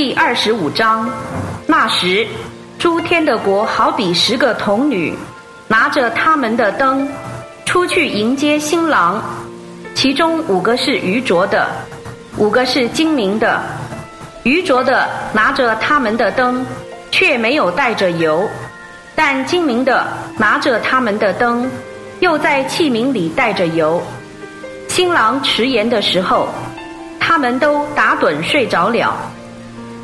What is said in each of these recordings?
第二十五章，那时，诸天的国好比十个童女，拿着他们的灯，出去迎接新郎。其中五个是愚拙的，五个是精明的。愚拙的拿着他们的灯，却没有带着油；但精明的拿着他们的灯，又在器皿里带着油。新郎迟延的时候，他们都打盹睡着了。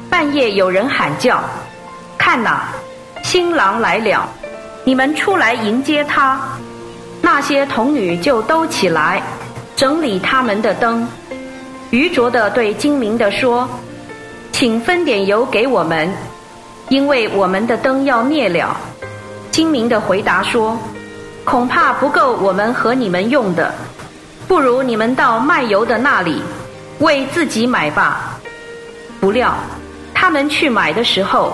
半夜有人喊叫：“看哪，新郎来了！你们出来迎接他。”那些童女就都起来，整理他们的灯。愚拙的对精明的说：“请分点油给我们，因为我们的灯要灭了。”精明的回答说：“恐怕不够我们和你们用的，不如你们到卖油的那里，为自己买吧。”不料。他们去买的时候，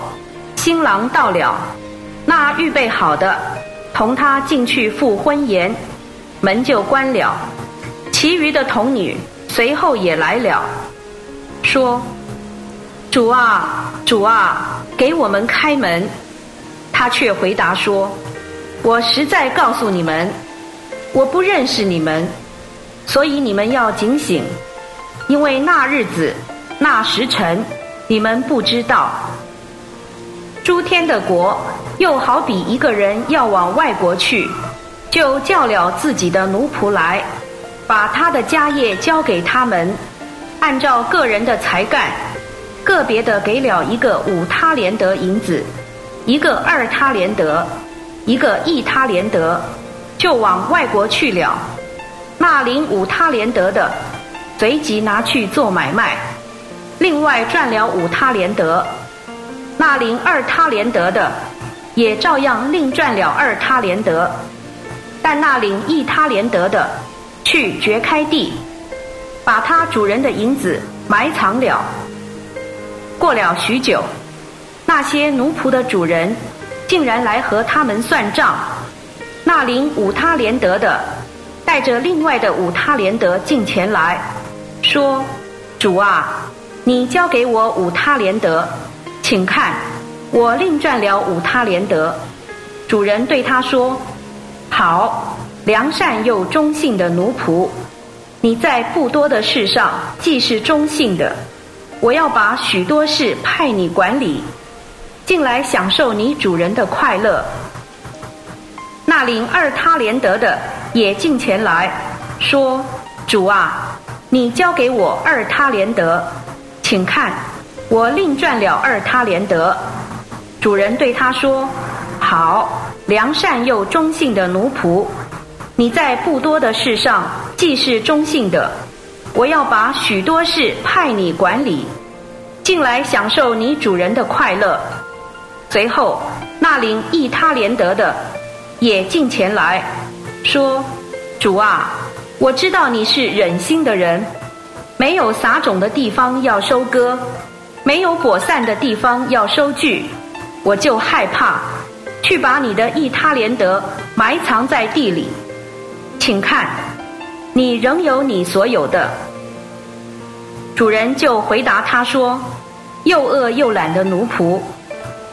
新郎到了，那预备好的同他进去赴婚言，门就关了。其余的童女随后也来了，说：“主啊，主啊，给我们开门。”他却回答说：“我实在告诉你们，我不认识你们，所以你们要警醒，因为那日子，那时辰。”你们不知道，诸天的国又好比一个人要往外国去，就叫了自己的奴仆来，把他的家业交给他们，按照个人的才干，个别的给了一个五他连德银子，一个二他连德，一个一他连德，就往外国去了。那领五他连德的，随即拿去做买卖。另外赚了五他连德，那领二他连德的，也照样另赚了二他连德。但那领一他连德的，去掘开地，把他主人的银子埋藏了。过了许久，那些奴仆的主人竟然来和他们算账。那领五他连德的，带着另外的五他连德进前来说：“主啊。”你交给我五他连德，请看，我另赚了五他连德。主人对他说：“好，良善又忠信的奴仆，你在不多的事上既是忠信的，我要把许多事派你管理，进来享受你主人的快乐。”那领二他连德的也进前来说：“主啊，你交给我二他连德。”请看，我另赚了二他连德。主人对他说：“好，良善又忠信的奴仆，你在不多的事上既是忠信的，我要把许多事派你管理，进来享受你主人的快乐。”随后，那领一他连德的也进前来说：“主啊，我知道你是忍心的人。”没有撒种的地方要收割，没有播散的地方要收据，我就害怕，去把你的一他连德埋藏在地里。请看，你仍有你所有的。主人就回答他说：“又饿又懒的奴仆，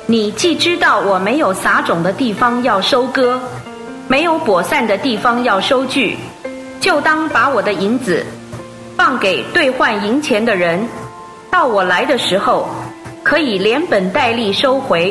你既知道我没有撒种的地方要收割，没有播散的地方要收据，就当把我的银子。”放给兑换银钱的人，到我来的时候，可以连本带利收回。